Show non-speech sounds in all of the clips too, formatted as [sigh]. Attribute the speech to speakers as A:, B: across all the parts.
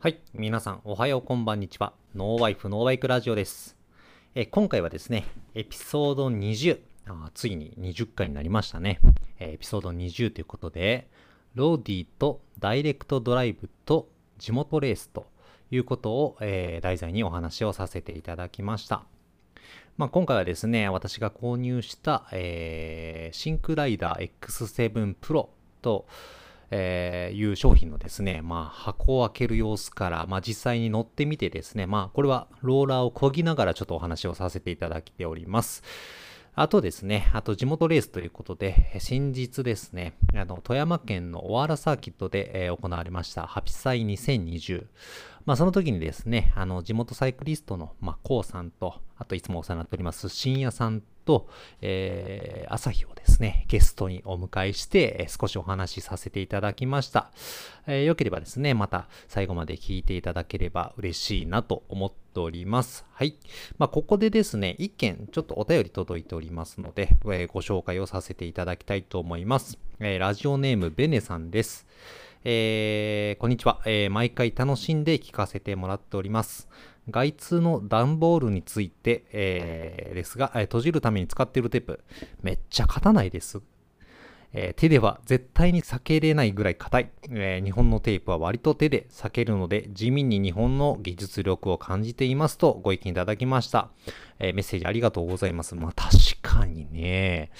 A: はい。皆さん、おはよう、こんばんにちは。 No Wife、No Bike ラジオです。え今回はですね、エピソード20。あついに20回になりましたね。えエピソード20ということで、ローディとダイレクトドライブと地元レースということを、えー題材にお話をさせていただきました。まあ、今回はですね、私が購入した、えーシンクライダー X7 Pro と、えーいう商品のですね、まあ、箱を開ける様子から、まあ、実際に乗ってみてですね、まあ、これはローラーを漕ぎながらちょっとお話をさせていただいております。あとですね、あと地元レースということで、先日ですね、あの、富山県の小原サーキットで、えー行われました、ハピサイ2020。まあ、その時にですね、あの、地元サイクリストの、まあ、コウさんと、あといつもお世話になっております、深夜さんと、えー、朝日をですね、ゲストにお迎えして、えー少しお話しさせていただきました。えーよければですね、また最後まで聞いていただければ嬉しいなと思っております。はい。まあ、ここでですね、一件ちょっとお便り届いておりますので、えーご紹介をさせていただきたいと思います。えーラジオネームベネさんです。えーこんにちは、えー毎回楽しんで聞かせてもらっております。外通の段ボールについて、えーですが、えー閉じるために使っているテープ、めっちゃ硬ないです。えー手では絶対に避けれないぐらい硬い、えー日本のテープは割と手で避けるので地味に日本の技術力を感じていますとご意見いただきました、えーメッセージありがとうございます。まあ確かにね。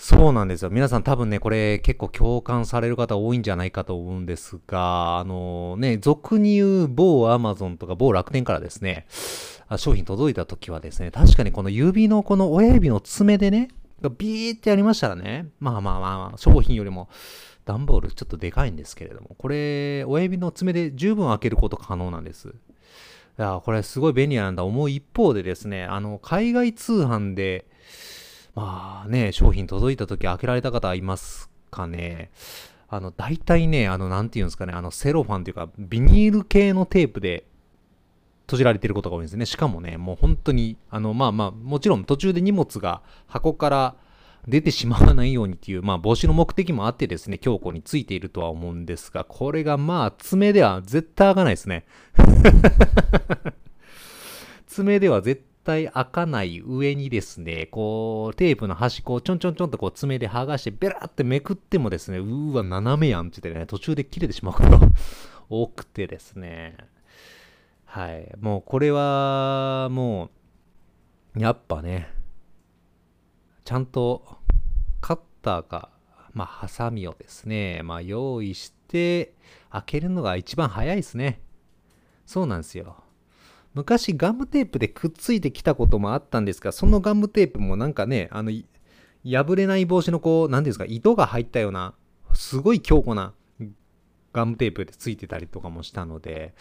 A: そうなんですよ。皆さん多分ね、これ結構共感される方多いんじゃないかと思うんですが、あのね、俗に言う某 Amazon とか某楽天からですね、商品届いた時はですね、確かにこの指のこの親指の爪でね、ビーってやりましたらね、まあまあまあ、商品よりも段ボールちょっとでかいんですけれども、これ、親指の爪で十分開けること可能なんです。いや、これすごい便利なんだ思う一方でですね、あの、海外通販で、まあね、商品届いた時開けられた方いますかね。あの、大体ね、あの、なんていうんですかね、あの、セロファンというか、ビニール系のテープで閉じられてることが多いんですね。しかもね、もう本当に、あの、まあまあ、もちろん途中で荷物が箱から出てしまわないようにっていう、まあ、防止の目的もあってですね、強固についているとは思うんですが、これがまあ、爪では絶対開かないですね。[laughs] 爪では絶対開かない上にですね、こう、テープの端っこをちょんちょんちょんとこう爪で剥がして、ベラってめくってもですね、うーわ、斜めやんって言ってね、途中で切れてしまうこと [laughs] 多くてですね。はい。もうこれは、もう、やっぱね、ちゃんとカッターか、まあ、ハサミをですね、まあ、用意して、開けるのが一番早いですね。そうなんですよ。昔ガムテープでくっついてきたこともあったんですが、そのガムテープもなんかね、あの、破れない防止のこう、何ですか、糸が入ったような、すごい強固なガムテープでついてたりとかもしたので、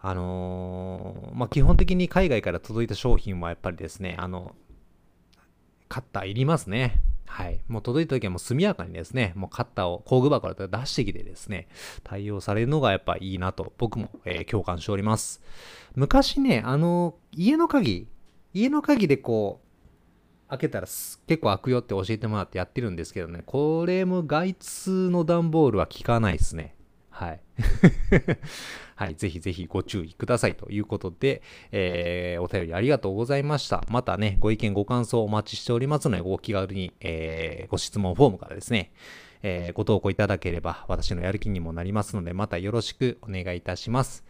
A: あのーまあ、基本的に海外から届いた商品はやっぱりですね、あの、カッターいりますね。はい。もう届いた時はもう速やかにですね、もうカッターを工具箱から出してきてですね、対応されるのがやっぱいいなと僕も、えー共感しております。昔ね、あの、家の鍵、家の鍵でこう、開けたら結構開くよって教えてもらってやってるんですけどね、これも外通の段ボールは効かないですね。はい。はい。ぜひぜひご注意くださいということで、えーお便りありがとうございました。またね、ご意見ご感想お待ちしておりますので、ご気軽に、えーご質問フォームからですね、えーご投稿いただければ私のやる気にもなりますので、またよろしくお願いいたします。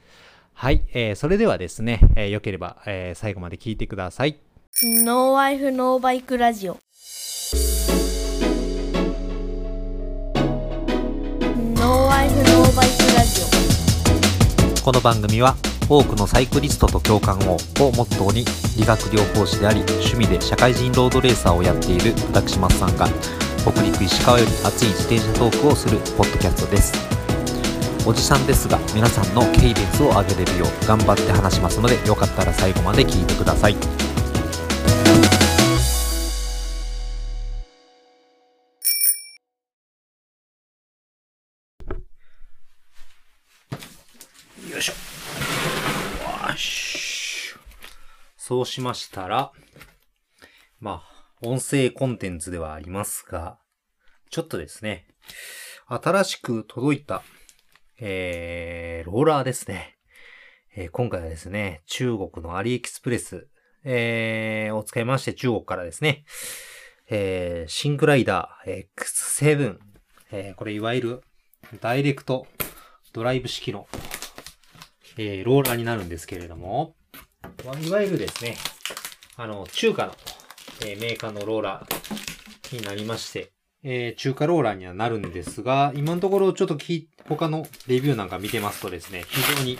A: はい。えーそれではですね、えーよければ、えー最後まで聞いてください。
B: ノーワイフノーバイクラジオ
A: この番組は多くのサイクリストと共感ををモットーに理学療法士であり趣味で社会人ロードレーサーをやっている私松さんが北陸石川より熱い自転車トークをするポッドキャストです。おじさんですが皆さんの軽率を上げれるよう頑張って話しますのでよかったら最後まで聞いてください。そうしましたら、まあ、音声コンテンツではありますが、ちょっとですね、新しく届いた、えー、ローラーですね。えー今回はですね、中国の AliExpress、えー、を使いまして中国からですね、えー、 ThinkRider X7、えー、これいわゆるダイレクトドライブ式の、えー、ローラーになるんですけれども、まあいわゆるですね、あの、中華の、えーメーカーのローラーになりまして、えー中華ローラーにはなるんですが、今のところちょっと聞い他のレビューなんか見てますとですね、非常に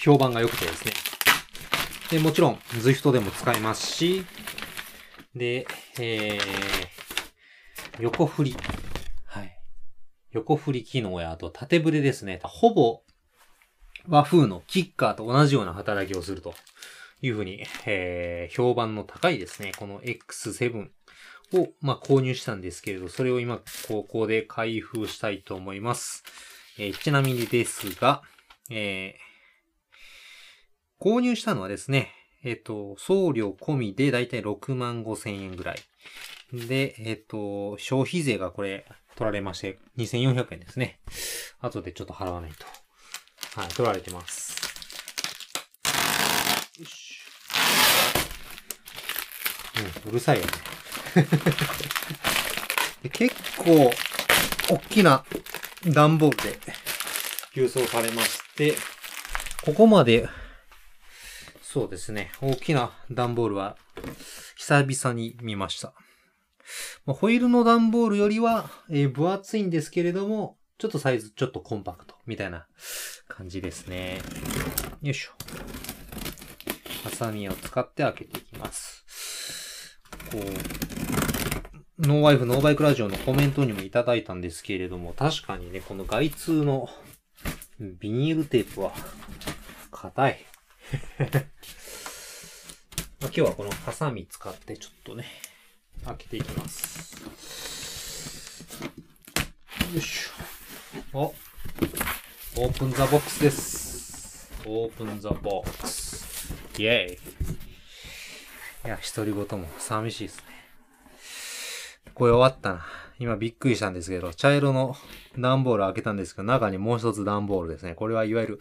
A: 評判が良くてですね。で、もちろん、Zwift でも使えますし、で、えー、横振り。はい。横振り機能や、あと縦ブレですね。ほぼ和風のキッカーと同じような働きをするというふうに、えー、評判の高いですね。この X7 を、まあ、購入したんですけれど、それを今、ここで開封したいと思います。えーちなみにですが、えー購入したのはですね、えっ、と、送料込みでだいたい6万5千円ぐらい。で、えっ、と、消費税がこれ取られまして、2400円ですね。後でちょっと払わないと。はい、取られてます。よし。うん、うるさいよね。[laughs] で結構、大きな段ボールで郵送されまして、ここまで、そうですね、大きな段ボールは久々に見ました。まあホイールの段ボールよりは、えー分厚いんですけれども、ちょっとサイズちょっとコンパクトみたいな感じですね。よいしょ。ハサミを使って開けていきます。こう、ノーワイフノーバイクラジオのコメントにもいただいたんですけれども、確かにね、この外通のビニールテープは硬い。[laughs] 今日はこのハサミ使ってちょっとね、開けていきます。よいしょ。お、オープンザボックスです。オープンザボックス。イェイ。いや、独り言も寂しいですね。これ終わったな。今びっくりしたんですけど、茶色の段ボール開けたんですけど、中にもう一つ段ボールですね。これはいわゆる、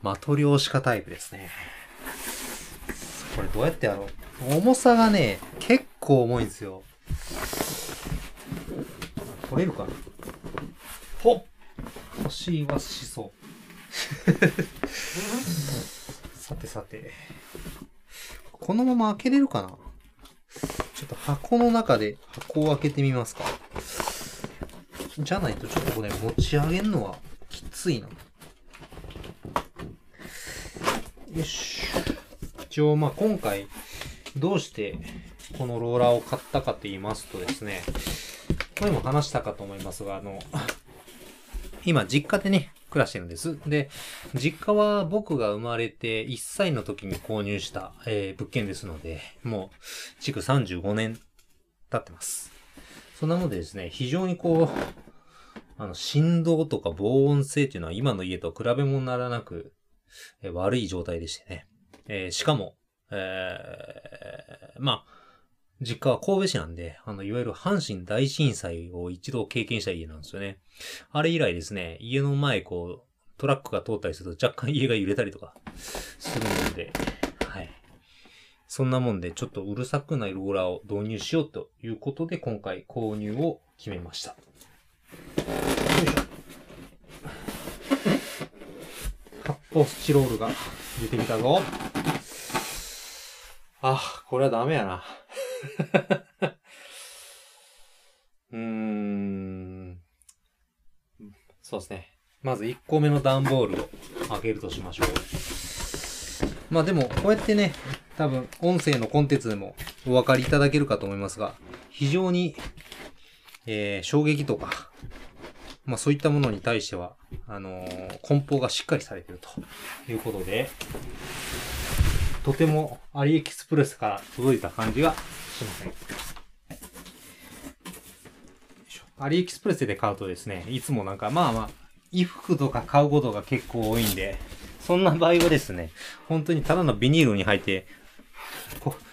A: マトリョーシカタイプですね。これどうやってやろう？重さがね、結構重いんですよ。取れるかな？ほっ腰はしそう。[laughs] さてさて。このまま開けれるかな？ちょっと箱の中で箱を開けてみますか。じゃないとちょっとこれ持ち上げるのはきついな。よし。一応まあ今回どうしてこのローラーを買ったかと言いますとですね、これも話したかと思いますが、あの、今実家でね、暮らしてるんです。で、実家は僕が生まれて1歳の時に購入した、えー物件ですので、もう、築35年経ってます。そんなのでですね、非常にこう、あの、振動とか防音性っていうのは今の家と比べ物にならなく、えー悪い状態でしてね。えーしかも、えーまあ、実家は神戸市なんで、あの、いわゆる阪神大震災を一度経験した家なんですよね。あれ以来ですね、家の前こう、トラックが通ったりすると若干家が揺れたりとかするので、はい。そんなもんでちょっとうるさくないローラーを導入しようということで今回購入を決めました。よいしょ。発泡スチロールが出てきたぞ。あ、これはダメやな。うーん。そうですね。まず1個目の段ボールを開けるとしましょう。まあでも、こうやってね、多分、音声のコンテンツでもお分かりいただけるかと思いますが、非常に、えー衝撃とか、まあそういったものに対しては、あのー梱包がしっかりされているということで、とてもアリエキスプレスから届いた感じがしません。アリエキスプレスで買うとですね、いつもなんかまあまあ、衣服とか買うことが結構多いんで、そんな場合はですね、本当にただのビニールに入って、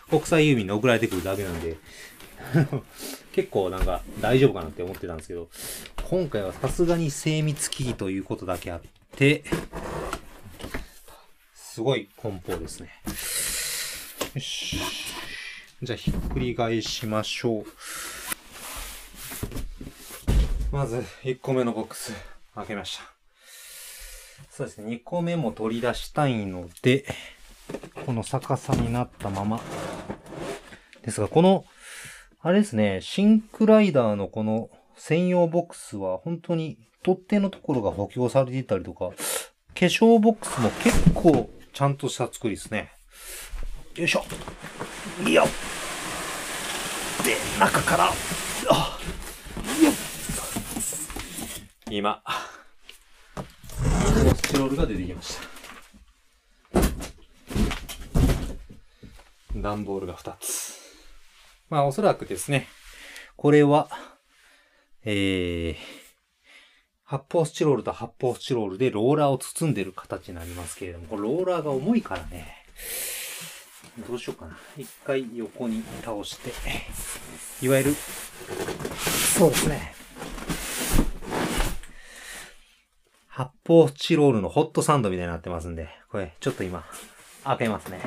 A: 国際郵便に送られてくるだけなんで、[laughs] 結構なんか大丈夫かなって思ってたんですけど、今回はさすがに精密機器ということだけあって、すごい梱包ですね。よし。じゃあひっくり返しましょう。まず、1個目のボックス、開けました。そうですね、2個目も取り出したいので、この逆さになったまま。ですが、この、あれですね、シンクライダーのこの専用ボックスは本当に取っ手のところが補強されていたりとか、化粧ボックスも結構ちゃんとした作りですね。よいしょ。いいよ。で、中から、あ、よっ。今、スチロールが出てきました。段ボールが2つ。まあおそらくですね、これは、えー、発泡スチロールと発泡スチロールでローラーを包んでる形になりますけれども、これローラーが重いからね、どうしようかな。一回横に倒して、いわゆる、そうですね。発泡スチロールのホットサンドみたいになってますんで、これちょっと今、開けますね。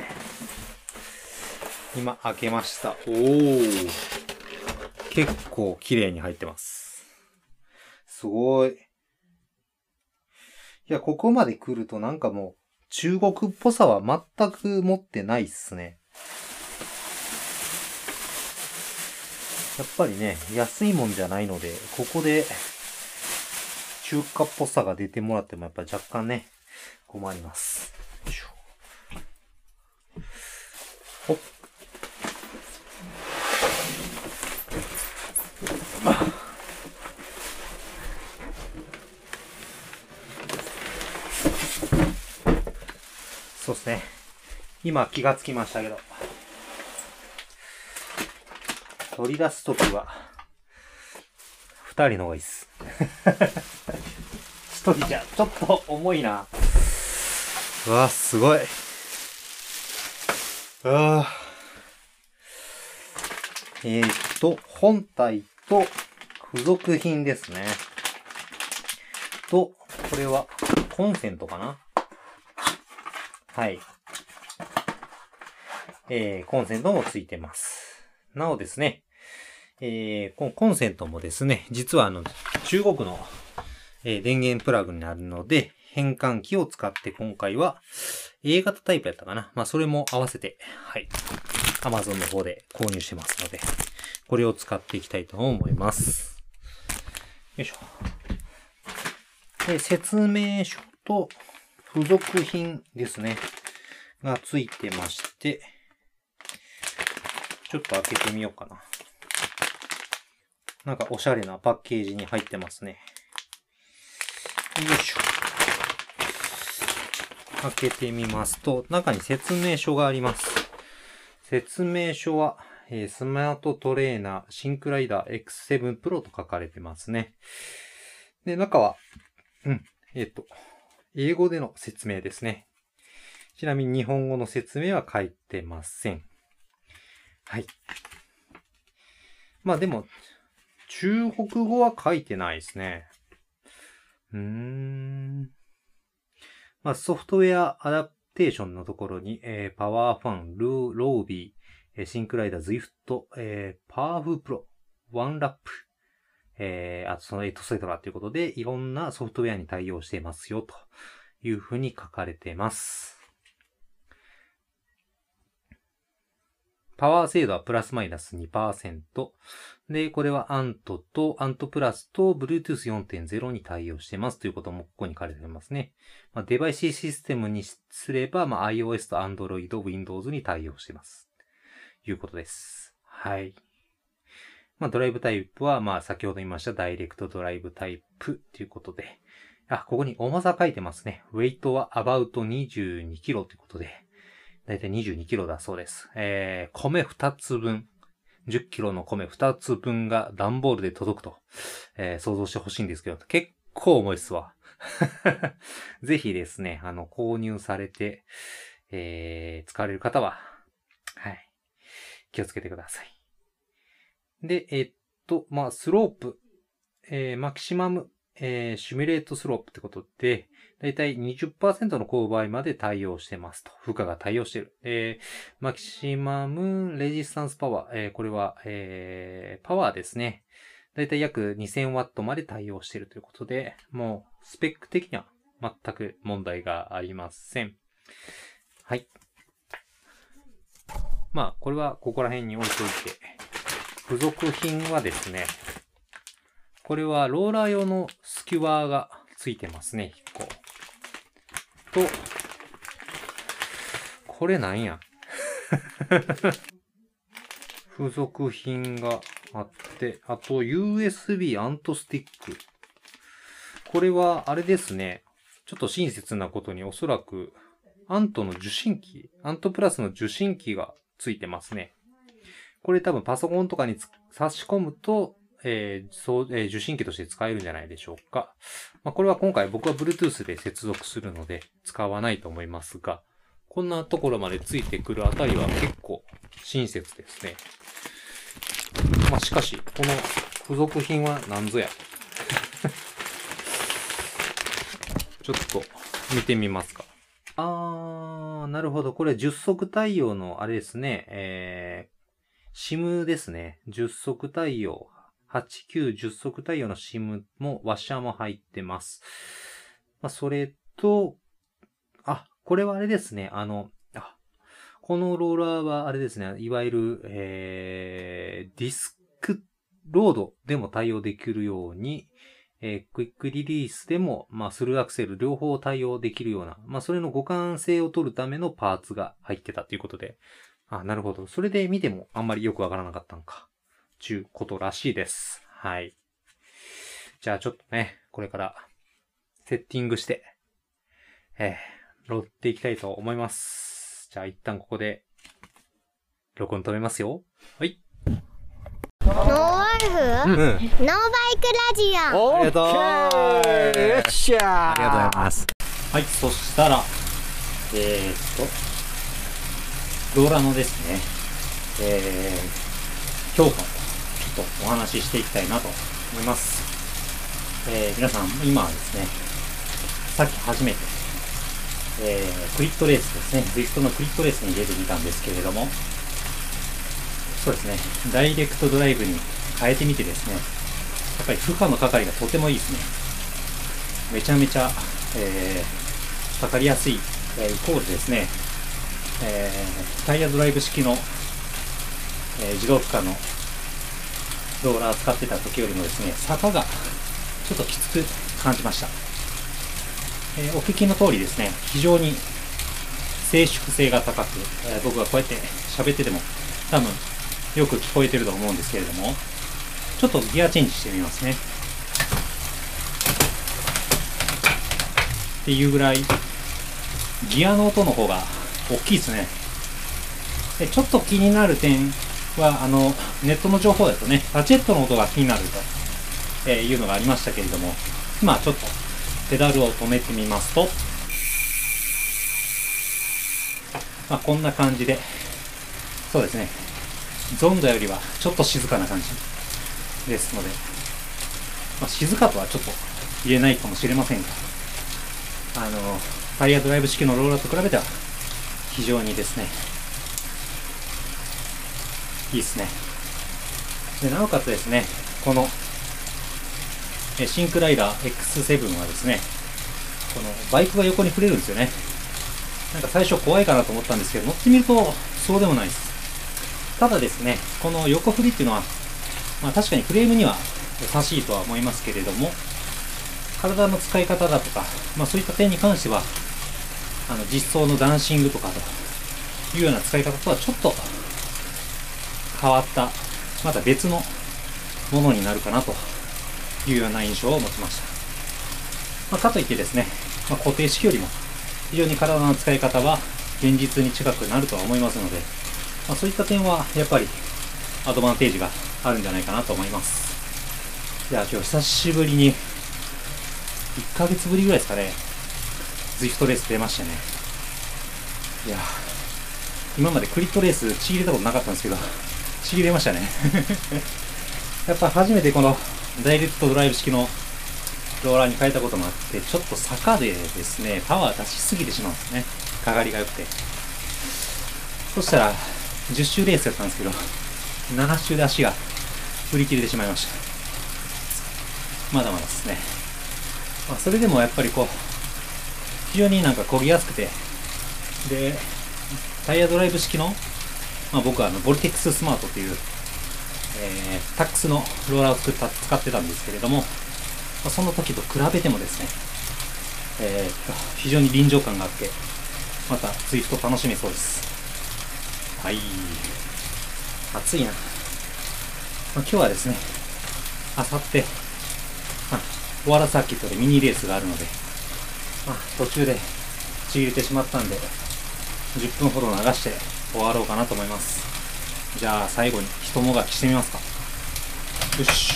A: 今開けました。おー。結構綺麗に入ってます。すごい。いや、ここまで来るとなんかもう、中国っぽさは全く持ってないっすね。やっぱりね、安いもんじゃないので、ここで、中華っぽさが出てもらってもやっぱり若干ね、困ります。よいしょ。ですね。今気がつきましたけど。取り出すときは、二人の方がいいっす。[laughs] 一人じゃ、ちょっと重いな。うわ、すごい。えー、っと、本体と付属品ですね。と、これはコンセントかなはい。えー、コンセントもついてます。なおですね、えー、このコンセントもですね、実はあの、中国の、えー電源プラグになるので、変換器を使って今回は A 型タイプやったかな。まあ、それも合わせて、はい。Amazon の方で購入してますので、これを使っていきたいと思います。よいしょ。で、説明書と付属品ですね。がついてまして、ちょっと開けてみようかな。なんかおしゃれなパッケージに入ってますね。よいしょ。開けてみますと、中に説明書があります。説明書は、えースマートトレーナーシンクライダー X7 Pro と書かれてますね。で、中は、うん、えっ、と、英語での説明ですね。ちなみに日本語の説明は書いてません。はい。まあでも、中国語は書いてないですね。うーん。まあソフトウェアアダプテーションのところに、えーパワーファン、ルー、ロービー、 ThinkRider、Zwift、えー PerfPRO、OneLap、えーあとそのエトセトラということで、いろんなソフトウェアに対応していますよ、というふうに書かれています。パワー精度はプラスマイナス2%。で、これはアントと、アントプラスと Bluetooth 4.0に対応してますということもここに書かれてますね。まあ、デバイスシステムにすれば、まあ、iOS と Android、Windows に対応してます。いうことです。はい。まあ、ドライブタイプは、まあ、先ほど言いましたダイレクトドライブタイプということで。あ、ここに重さ書いてますね。ウェイトは about 22キロということで。だいたい22キロだそうです。えー、米2つ分。10キロの米2つ分が段ボールで届くと、えー想像してほしいんですけど、結構重いっすわ。[laughs] ぜひですね、あの、購入されて、えー使われる方は、はい。気をつけてください。で、えっと、まあ、スロープ、えー、マキシマム、えー、シミュレートスロープってことで、だいたい20%の勾配まで対応してますと。負荷が対応してる。えー、マキシマムレジスタンスパワー、えー、これは、えー、パワーですね。だいたい約2000ワットまで対応しているということで、もう、スペック的には全く問題がありません。はい。まあ、これはここら辺に置いといて、付属品はですね、これはローラー用のスキュワーがついてますね、1個。と、これなんや？[laughs] 付属品があって、あと USB アントスティック。これはあれですね。ちょっと親切なことにおそらくアントの受信機、アントプラスの受信機がついてますね。これ多分パソコンとかに差し込むと、えー、そう、えー、受信機として使えるんじゃないでしょうか。まあ、これは今回僕は Bluetooth で接続するので使わないと思いますが、こんなところまでついてくるあたりは結構親切ですね。まあ、しかし、この付属品は何ぞや。[laughs] ちょっと見てみますか。あー、なるほど。これ10足対応のあれですね。えー、SIM ですね。10足対応。8、9、10足対応の SIM も、ワッシャーも入ってます。まあ、それと、あ、これはあれですね。あの、あ、このローラーはあれですね。いわゆる、えー、ディスクロードでも対応できるように、えー、クイックリリースでも、まあ、スルーアクセル両方対応できるような、まあ、それの互換性を取るためのパーツが入ってたということで、あ、なるほど。それで見てもあんまりよくわからなかったのか。ちゅうことらしいです。はい。じゃあちょっとね、これからセッティングして、えー、ロっていきたいと思います。じゃあ一旦ここで、録音止めますよ。はい。
B: ノーワイフ、うん、ノーバイクラジオ
A: ありがとうよっしゃありがとうございます。はい、そしたら、えー、っと、ローラのですね、えー、評価をちょっとお話ししていきたいなと思います。えー、皆さん、今はですね、さっき初めて、えー、クリットレースですね、ズイフトのクリットレースに出てみたんですけれども、そうですね、ダイレクトドライブに変えてみてですね、やっぱり負荷のかかりがとてもいいですね。めちゃめちゃ、えー、かかりやすい、え、イコールですね、えー、タイヤドライブ式の、えー、自動負荷のローラー使ってた時よりもですね、坂がちょっときつく感じました。えー、お聞きの通りですね、非常に静粛性が高く、えー、僕がこうやって喋ってても多分よく聞こえてると思うんですけれども、ちょっとギアチェンジしてみますね。っていうぐらい、ギアの音の方が大きいですね。でちょっと気になる点は、あの、ネットの情報だとね、ラチェットの音が気になると、えいうのがありましたけれども、今ちょっとペダルを止めてみますと、まあ、こんな感じで、そうですね、ゾンドよりはちょっと静かな感じですので、まあ、静かとはちょっと言えないかもしれませんが、あの、タイヤドライブ式のローラーと比べては非常にですね、いいですね。で、なおかつですね、このシンクライダー X7 はですね、このバイクが横に触れるんですよね。なんか最初怖いかなと思ったんですけど、乗ってみるとそうでもないです。ただですね、この横振りっていうのは、まあ、確かにフレームには優しいとは思いますけれども、体の使い方だとか、まあ、そういった点に関しては、あの実装のダンシングとかというような使い方とはちょっと変わった、また別のものになるかなというような印象を持ちました。まあ、かといってですね、まあ、固定式よりも非常に体の使い方は現実に近くなるとは思いますので、まあ、そういった点はやっぱりアドバンテージがあるんじゃないかなと思います。いや、今日久しぶりに、1ヶ月ぶりぐらいですかね、ズイフトレース出ましたね。いや、今までクリットレースちぎれたことなかったんですけど、ちぎれましたね。[laughs] やっぱ初めてこのダイレクトドライブ式のローラーに変えたこともあって、ちょっと坂でですね、パワー出しすぎてしまうんですね。かがりが良くて。そしたら、10周レースやったんですけど、7周で足が振り切れてしまいました。まだまだですね。まあ、それでもやっぱりこう、非常になんか漕ぎやすくて、で、タイヤドライブ式の、まあ、僕はあの、ボルテックススマートという、えー、タックスのローラーを作った使ってたんですけれども、まあ、その時と比べてもですね、えー非常に臨場感があって、またツイフト楽しめそうです。はい。暑いな。まあ、今日はですね、あさって、まあ、オワラサーキットでミニレースがあるので、まあ、途中でちぎれてしまったんで、10分ほど流して終わろうかなと思います。じゃあ最後に人もがきしてみますか。よし。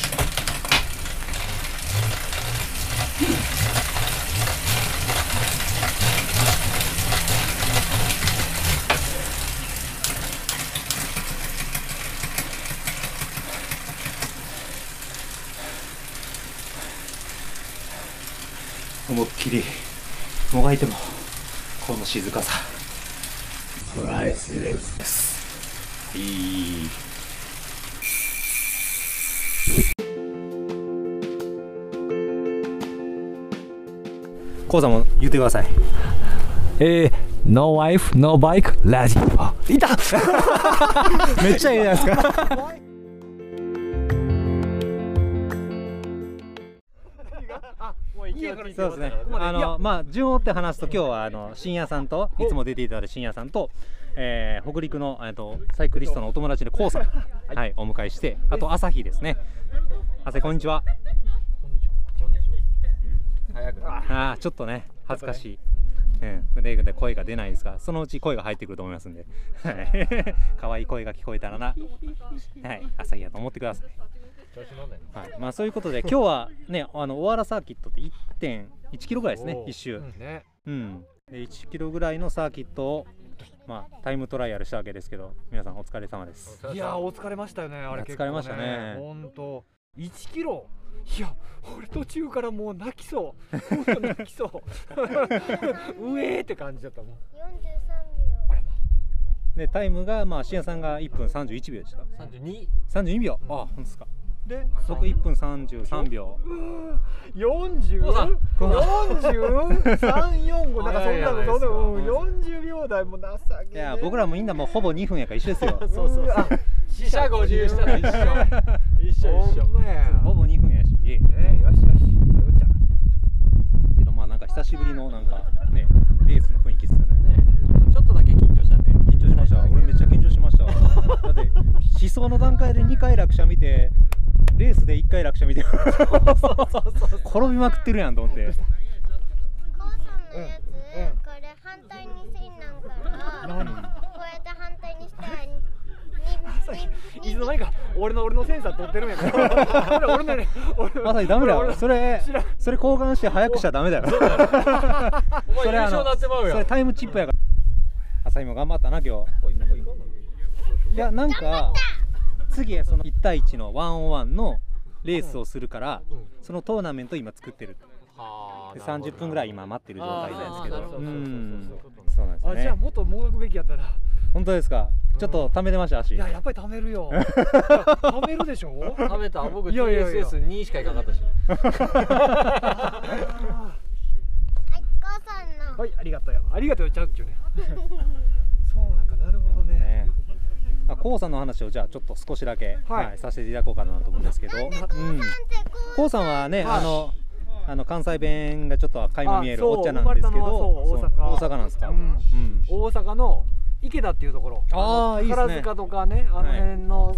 A: 思いっきりもがいてもこの静かさ。プライスレスです。いい。コウさんも言ってください。[laughs]
C: えー、ノーワイフ、ノーバイク、ラジオ。あ、いた。[laughs]
A: めっちゃいいじゃないですかそうですね。あのまあ順を追って話すと今日はあの深夜さんとい。つも出ていただいた深夜さんと、えー、北陸のえっとサイクリストのお友達のコウさんはい。お迎えしてあと朝日ですね。朝日こんにちは。ああちょっとね恥ずかしい。うん、でで声が出ないですが、そのうち声が入ってくると思いますんで、はい。[laughs] 可愛い声が聞こえたらな、はい、朝日やと思ってください。はい、まあそういうことで、今日はね、あの、大原サーキットって1.1キロぐらいですね、一周。
C: ね。
A: うん。で、1キロぐらいのサーキットを、まあ、タイムトライアルしたわけですけど、皆さんお疲れ様です。
C: いやー、お疲れましたよね、あれ結構、
A: 疲れましたね
C: 本当。1キロ？いや、俺途中からもう泣きそう。本当泣きそう。[laughs] うえーって感じだったもん。
B: 43
A: で、タイムが、まあ、シアさんが1分31秒でした。
C: 三十二。
A: 32秒。あ、本当ですか。
C: で、
A: 僕1分33秒。
C: 四十？
A: コウさんコウ
C: 四十？三四五、なんかそんなの、そんなの、うん
A: いやいや
C: 四十秒台も情けね
A: いや、僕らもみんなもうほぼ2分やから一緒ですよ。
C: そうそう。死者五十したら一緒。一緒一緒。ほ
A: ぼ2分やし。
C: えー、よしよし。そういうっちゃ。
A: けどまあなんか久しぶりのなんかねレースの雰囲気ですよね
C: ちょっとだけ緊張したね。
A: 緊張しました俺めっちゃ緊張しましただって思想の段階で2回落車見てレースで1回落車見て転びまくってるやんと思って。
B: 秒コウさんのやつ、
C: うん
B: これ反対にせんなんから
C: 何？
B: こうやって反対にしたら
C: いつの間にか俺の俺のセンサー取ってるんやから。俺俺のね、俺
A: まさにダメだ
C: 俺
A: よそれそれ交換して早くしちゃダメだよそれあのそれタイムチップやから朝日も頑張ったな今日いやなんか次その1対1のワンオンワンのレースをするから、そのトーナメント今作ってる。で30分ぐらい今待ってる状態なんですけど。そうなんです
C: あ、じゃあ
A: ね
C: もっともがくべきやったな。
A: 本当ですか？ちょっと溜めてました足。
C: いや、やっぱり貯めるよ。[laughs] 貯めるでしょ。
D: 食べた。僕
C: いやいやいや。
D: TSS2 しかいかなかったし。[laughs]
B: はいコウさんの、
C: はい、ありがとう。よ。ありがとうよ、ちゃうっちゅうね。[laughs] そうなんかなるほどね。
A: ねあコウさんの話をじゃあちょっと少しだけ、
C: はい。
A: はいさせていただこうかなと思うんですけど、うん、
B: なんでコ
A: コウさんはね、
C: はい。
A: あのあの関西弁がちょっと垣間見えるおっちゃなんですけど
C: 大阪。
A: 大阪なんですか、
C: うん。
A: うん。
C: 大阪の池田っていうところ。
A: あ
C: 宝塚とかね、あの辺の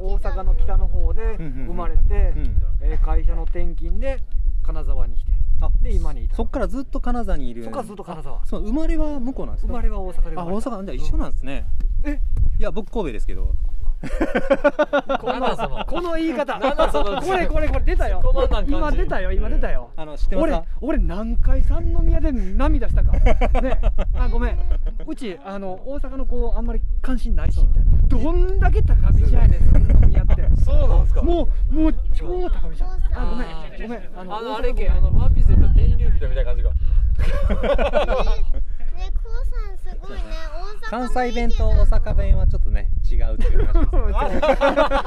B: 大阪の
C: 北の方で
A: うんうんうん。
C: 生まれて、
A: うん。
C: えー会社の転勤で金沢に来て、
A: あ
C: で今にいた。
A: そっからずっと金沢にいる。
C: そっからずっと金沢。
A: あそう生まれは向こうなんですか？
C: 生まれは大阪で生
A: あ
C: まれた。
A: 大阪じゃあ一緒なんですね、
C: え？
A: いや僕神戸ですけど
C: こ
D: なんだその。
C: この言い方。これこれこれ出たよ。今出たよ今出たよ。
A: あの知ってます
C: 俺
A: か
C: 俺何回三宮で涙したか [laughs] ね。あごめん。うちあの大阪の子あんまり関心ないしみたいな。どんだけ高飛車やねん三宮って。[laughs]
D: そうなんですか。
C: もうもう超高飛びじゃんあごめん。ごめん。あ
D: あのあれけあのワンピースで言ったら天竜人みたいな感じが [laughs]
B: ね、こうさんすごいね、大阪
A: 関西弁と大阪弁はちょっとね違うっていう話です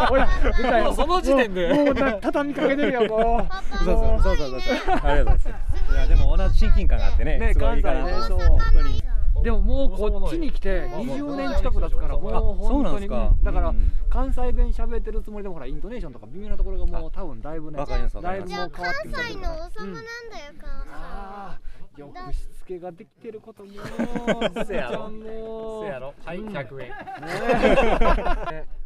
C: ほら舞台
D: もうその時点で。
C: もうもうな畳みかけてるよもう
B: パパ
A: そうそうそうそうそうありがとうございますいやでも同じ親近感があってね
C: ね
A: すごいいいかな
C: 関西ね
A: と本当に
C: でももうこっちに来て20年近く経つからもう
A: あそうなん
C: 本当に
A: ですか
C: だから
A: うん
C: 関西弁喋ってるつもりでもほらイントネーションとか微妙なところがもう多分だいぶねだいぶもう変わってきてる
B: 関西の王様なんだよ、
C: あーよくしつけができてることも
D: せやろ。せやろ。はい100円。
C: ね。[laughs]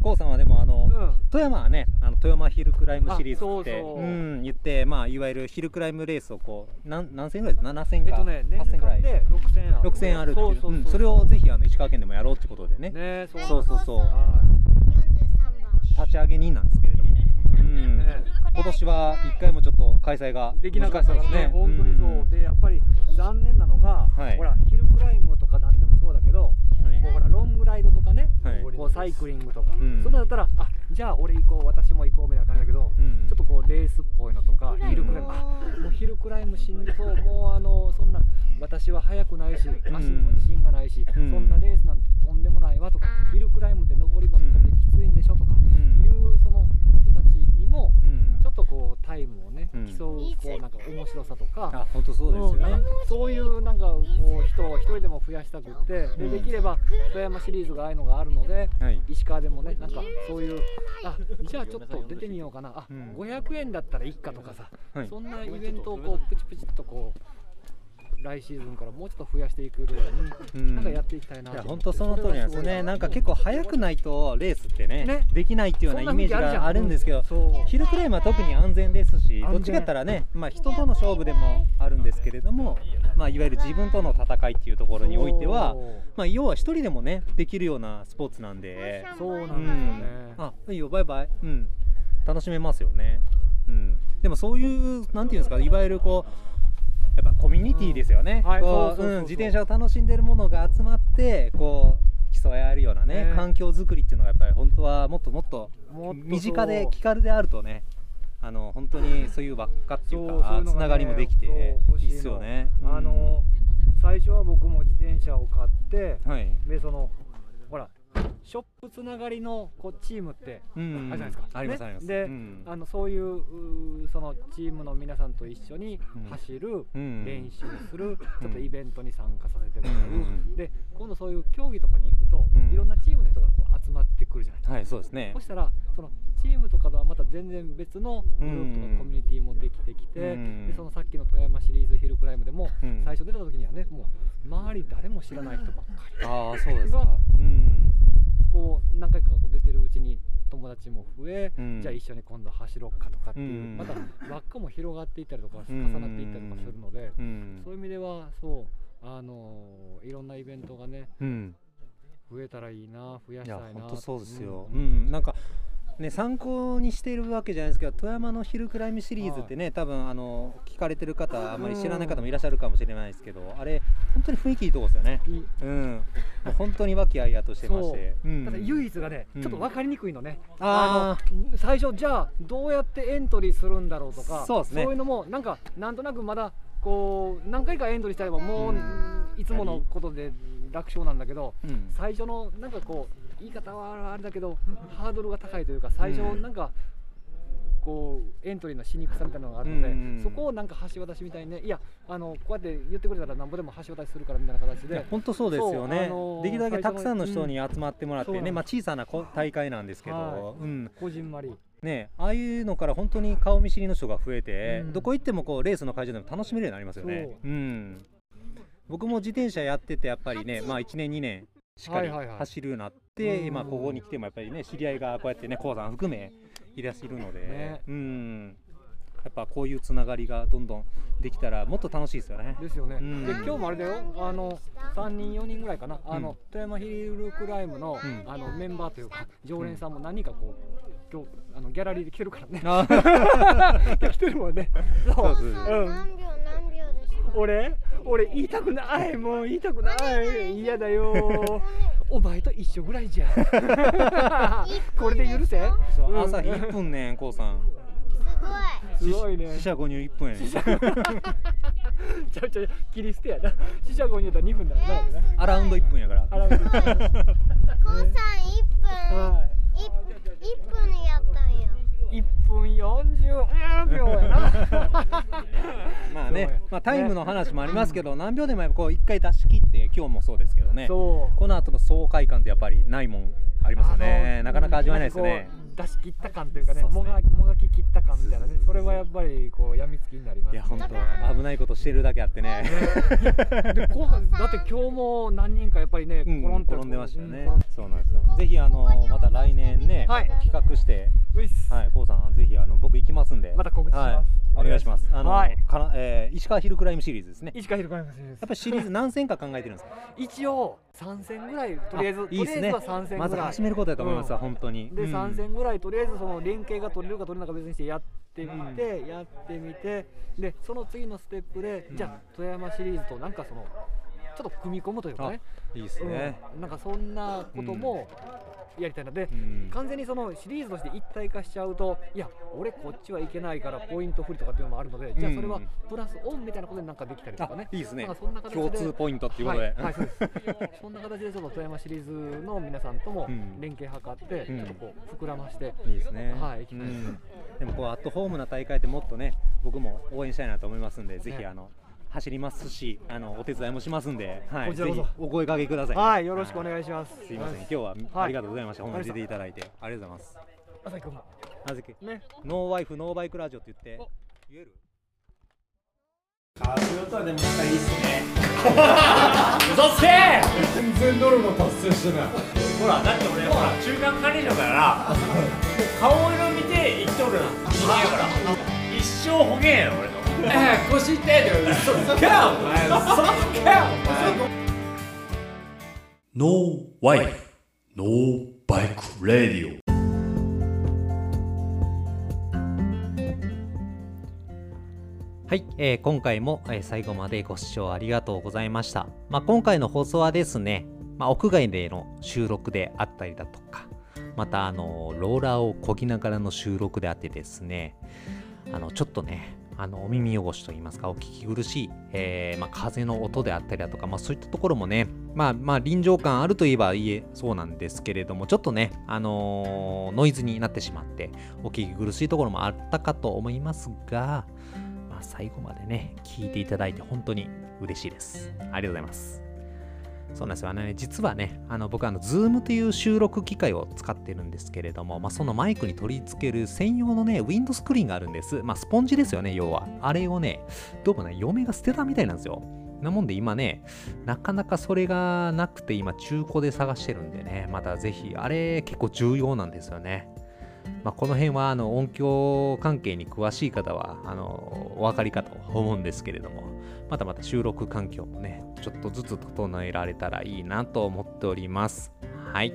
A: こうさんはでもあの、
C: うん。
A: 富山はねあの富山ヒルクライムシリーズって
C: うそう。ん
A: 言ってまあいわゆるヒルクライムレースをこう何何戦ぐらいです7戦か、
C: えっとね年
A: 8戦ぐらい
C: 間で6000ある
A: 6000あるっていう。
C: そうそうそう。
A: うんそれをぜひあの石川県でもやろうってことでね。
C: ねそう。
A: そうそうそう。
C: は
B: 43
A: 立ち上げ人なんです今年は1回もちょっと開催が
C: いできなかったですね。本当にそう、
A: ん。
C: でやっぱり残念なのが、
A: はい。
C: ほらヒルクライムとかなんでもそうだけど、
A: はい。
C: こうほらロングライドとかね、
A: はい。
C: こうサイクリングとか、
A: ん。
C: そんなだったらあじゃあ俺行こう私も行こうみたいな感じだけど、
A: うん。
C: ちょっとこうレースっぽいのとかヒルクライム。あもうヒルクライムしんどそう。もうあのそんな私は速くないし足にも自信がないし、
A: うん。
C: そんなレースなんてとんでもないわとか、ヒルクライムって上白さとか、
A: あ本当そうですよね、
C: うんそういうなんかこう人を一人でも増やしたくって、
A: うん。
C: でできれば富山シリーズがああいうのがあるので、
A: はい。
C: 石川でもねなんかそういうあじゃあちょっと出てみようかな。あ、
A: うん。
C: 500円だったらいいかとかさ、
A: はい。
C: そんなイベントをこうプチプチっとこう来シーズンからもうちょっと増やしていくように、
A: うん。
C: なんかやっていきたいなと
A: いや
C: 思って。
A: 本当その通りなんですよね。なんか結構速くないとレースってね
C: ね。
A: できないっていうようなイメージがあるんですけどヒルクライムは特に安全ですしどっちかったらね、まあ、人との勝負でもあるんですけれども、まあ、いわゆる自分との戦いっていうところにおいてはまあ、要は一人でもねできるようなスポーツなんで、
C: そうなんですよ
A: うん。
C: ね、
A: あいいよバイバイ、うん、楽しめますよね、うん、でもそういうなんていうんですかいわゆるこうやっぱコミュニティですよね、
C: はい。
A: こうん自転車を楽しんでるものが集まってこう競い合えるようなね
C: ね。
A: 環境づくりっていうのがやっぱり本当はもっともっと身近で気軽であるとねあの本当にそういう輪っかっていうかつながりもできていいっすよね。
C: のあの最初は僕も自転車を買って
A: うんはい、
C: でそのショップつながりのこうチームって
A: うん
C: あるじゃないですか。
A: あります
C: ね
A: あります。
C: で、
A: うん
C: あのそういうそのチームの皆さんと一緒に
A: うん
C: 走る、
A: うん
C: 練習する、ちょっとイベントに参加させてもらう、
A: うん
C: で今度そういう競技とかに行くと、
A: うん
C: いろんなチームの人がこう集まってくるじゃないですか。
A: はい、そうですね。
C: そ。したらそのチームとかとはまた全然別のグループのコミュニティもできてきて、
A: うん
C: でそのさっきの富山シリーズヒルクライムでも、
A: うん。
C: 最初出た時にはねもう周り誰も知らない人ばっかり。
A: ああ、そうですか。
C: が。
A: うん。
C: こう何回かこう出てるうちに友達も増え、
A: うん。
C: じゃあ一緒に今度走ろうかとかっていう、
A: うん。
C: また輪っかも広がっていったりとか
A: うん。
C: 重なっていったりとかするので、
A: うん。
C: そういう意味ではそうあのーいろんなイベントがね
A: うん。
C: 増えたらいいな増やしたいな。
A: 本当そうですよ、
C: う
A: うんん。なんかね参考にしているわけじゃないですけど富山のヒルクライムシリーズってね、多分あの聞かれてる方あん。まり知らない方もいらっしゃるかもしれないですけど、あれ本当に雰囲気いいとこですよね。
C: いい。
A: うん。もう本当に和気あいあいとしてまして。
C: そう。
A: うん。
C: ただ唯一がね、
A: うん。
C: ちょっと分かりにくいのね、
A: あ
C: の最初じゃあどうやってエントリーするんだろうとか
A: そうですね。
C: いうのもなんかなんとなくまだこう何回かエントリーしたればもう、
A: うん。
C: いつものことで楽勝なんだけど、
A: うん。
C: 最初のなんかこう言い方はあれだけどハードルが高いというか最初
A: うん。
C: なんか、こうエントリーのしにくさみたいなのがあるので、
A: うん
C: そこをなんか橋渡しみたいにねいやあのこうやって言ってくれたらなんぼでも橋渡しするからみたいな形で
A: 本当そうですよね、
C: あのー
A: できるだけたくさんの人に集まってもらってね、
C: うん
A: まあ、小さなこ大会なんですけど、
C: は
A: うん。
C: こじんまり。
A: ね、ああいうのから本当に顔見知りの人が増えて、
C: うん。
A: どこ行ってもこうレースの会場でも楽しめるようになりますよね。
C: そう。
A: うん、僕も自転車やっててやっぱりね、まあ、1年2年しっかり
C: はいはいはい。
A: 走るようになって、
C: うん。
A: まあ、ここに来てもやっぱりね知り合いがこうやってね高さん含めいらっしゃるので、
C: ね。
A: うん、やっぱこういうつながりがどんどんできたらもっと楽しいですよね。
C: ですよね、
A: うん。
C: で今日もあれだよ。あの3人4人ぐらいかな、あの
A: うん
C: 富山ヒルクライムの,、
A: ん。
C: あのメンバーというか常連さんも何人かこう今日あのギャラリーで来てるからね。
A: あ
C: 来てるもんね。そう。
A: そう。です
C: うん。
B: 何秒何秒でした？
C: 俺俺言いたくない。もう言いたくない。嫌だよお前と一緒ぐらいじゃ [laughs] これで許せ
A: 朝日1分ねんこうさん。
C: すごい。ね。
A: 四捨五入1分やね。ん
C: ちゃうちゃう切り捨てやな。四捨五入やったら2分だよな。
A: アラウンド1分やから。
C: あらう
B: さん一分。
C: はい。
B: 一一分やったんや
C: 1分40秒やな。[laughs]
A: まあねまあタイムの話もありますけど何秒でもやっぱこう1回出し切って今日もそうですけどね。この後の爽快感ってやっぱりないもんありますよね。なかなか味わえないですね
C: 出し切った感というかねもがもがき切った感みたいなねそれはやっぱりこうやみつきになります
A: いや本当危ないことしてるだけあってね。[laughs]
C: で後半だって今日も何人かやっぱりね、
A: うん
C: 転んで
A: 転んでましたよね。
C: うん
A: そうなんですよ。ぜひあのまた来年ね
C: はい。
A: 企画して。
C: ういっす。
A: はいこうさんぜひあの僕行きますんで。
C: また告知します。
A: はいお願いします。あの
C: はい
A: かなえー石川ヒルクライムシリーズですね。
C: 石川ひろかです
A: やっぱりシリーズ何戦か考えてるんですか？
C: 一応3戦ぐらいとりあえず
A: あいいですね。
C: とりあえずは3戦
A: まず始めることだと思いますわ
C: うん
A: 本当に。
C: で、
A: うん。
C: 3戦ぐらいとりあえずその連携が取れるか取れないか別にしてやってみて、やってみてでその次のステップで、
A: うん。
C: じゃあ富山シリーズとなんかそのちょっと組み込むというかね。
A: いいですね。
C: うん、なんかそんなこともやりたいので、
A: うん。
C: 完全にそのシリーズとして一体化しちゃうといや俺こっちはいけないからポイント不利とかっていうのもあるので、じゃあそれはプラスオンみたいなことでなんかできたりとかね。
A: あいいですね。
C: そんな形で。
A: 共通ポイントっていうことで。
C: はい、はい、そうです。そんな形でちょっと富山シリーズの皆さんとも
A: うん。
C: 連携図って、
A: うん。
C: ちょっとこう膨らまして、
A: いいですね。
C: はい行きたいです。
A: うん。でもこうアットホームな大会ってもっとね、僕も応援したいなと思いますんで、ぜひあの走りますし、あのお手伝いもしますんで、はい、ぜひ
C: こちらこそ。
A: お声掛けください。
C: はい、よろしくお願いします。
A: すいません、今日はありがとうございました。本当に出ていただいてありがとうございます。
C: 朝日君も
A: なぜか
C: ね、
A: ノーワイフノーバイクラジオって言って
C: お。
A: 言える？
E: カートヨタでもしたらいいっすね。
D: 嘘つけ！
E: 全然ノルマ達成してない。
D: ほらだって俺ほら中間管理職だから [laughs] 顔色見て言っとるな。人間やから。一生ほげんやろ俺のええ腰痛いで嘘つけよお前嘘つけよお前
F: No wife, no bike radio.
A: はい、えー今回も、えー最後までご視聴ありがとうございました。まあ、今回の放送はですね、まあ、屋外での収録であったりだとか、またあのローラーを漕ぎながらの収録であってですね、あのちょっとね、あのお耳汚しといいますか、お聞き苦しい、えーまあ、風の音であったりだとか、まあ、そういったところもね、まあ、まあ臨場感あるといえばいえそうなんですけれども、ちょっとね、あのーノイズになってしまって、お聞き苦しいところもあったかと思いますが、まあ、最後までね、聞いていただいて本当に嬉しいです。ありがとうございます。そうなんですよ。ね、実はね、あの僕あの、Zoom という収録機械を使ってるんですけれども、まあ、そのマイクに取り付ける専用のね、ウィンドスクリーンがあるんです。まあ、スポンジですよね、要は。あれをね、どうもね、嫁が捨てたみたいなんですよ。なもんで今ね、なかなかそれがなくて、今中古で探してるんでね、またぜひ、あれ結構重要なんですよね。まあ、この辺はあの音響関係に詳しい方はあのお分かりかと思うんですけれども、またまた収録環境もね、ちょっとずつ整えられたらいいなと思っております。はい。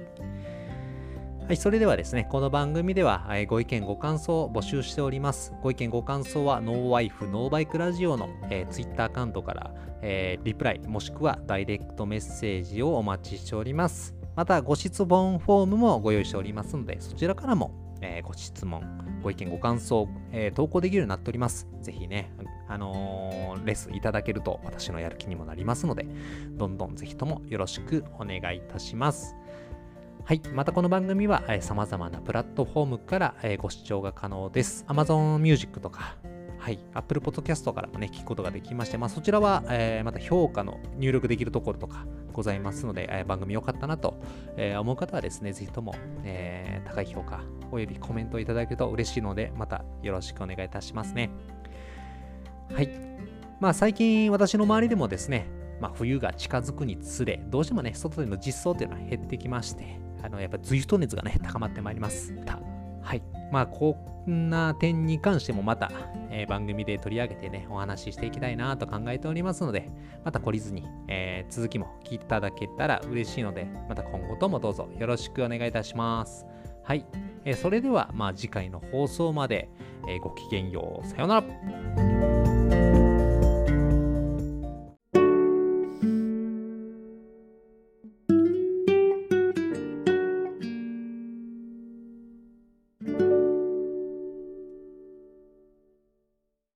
A: はい、それではですね、この番組では、えご意見、ご感想を募集しております。ご意見、ご感想は、ノーワイフ、ノーバイクラジオの、えー、Twitter アカウントから、えーリプライ、もしくはダイレクトメッセージをお待ちしております。また、ご質問フォームもご用意しておりますので、そちらからも、えーご質問、ご意見、ご感想、えー投稿できるようになっております。ぜひね、あのーレスンいただけると私のやる気にもなりますので、どんどんぜひともよろしくお願いいたします。はい。またこの番組は、えー、様々なプラットフォームから、えーご視聴が可能です。Amazon Music とか、はい。Apple Podcast からもね、聞くことができまして、まあそちらは、えーまた評価の入力できるところとかございますので、えー番組良かったなと、えー思う方はですね、ぜひとも、えー高い評価およびコメントをいただけると嬉しいので、またよろしくお願いいたしますね。はい。まあ最近私の周りでもですね、まあ冬が近づくにつれ、どうしてもね、外での実装っていうのは減ってきまして、あの、やっぱ ZWIFT 熱がね、高まってまいります。はい。まあこんな点に関してもまた、えー番組で取り上げてね、お話ししていきたいなと考えておりますので、また懲りずに、えー続きも聞いていただけたら嬉しいので、また今後ともどうぞよろしくお願いいたします。はい。えーそれでは、まあ次回の放送まで、えごきげんよう。さようなら。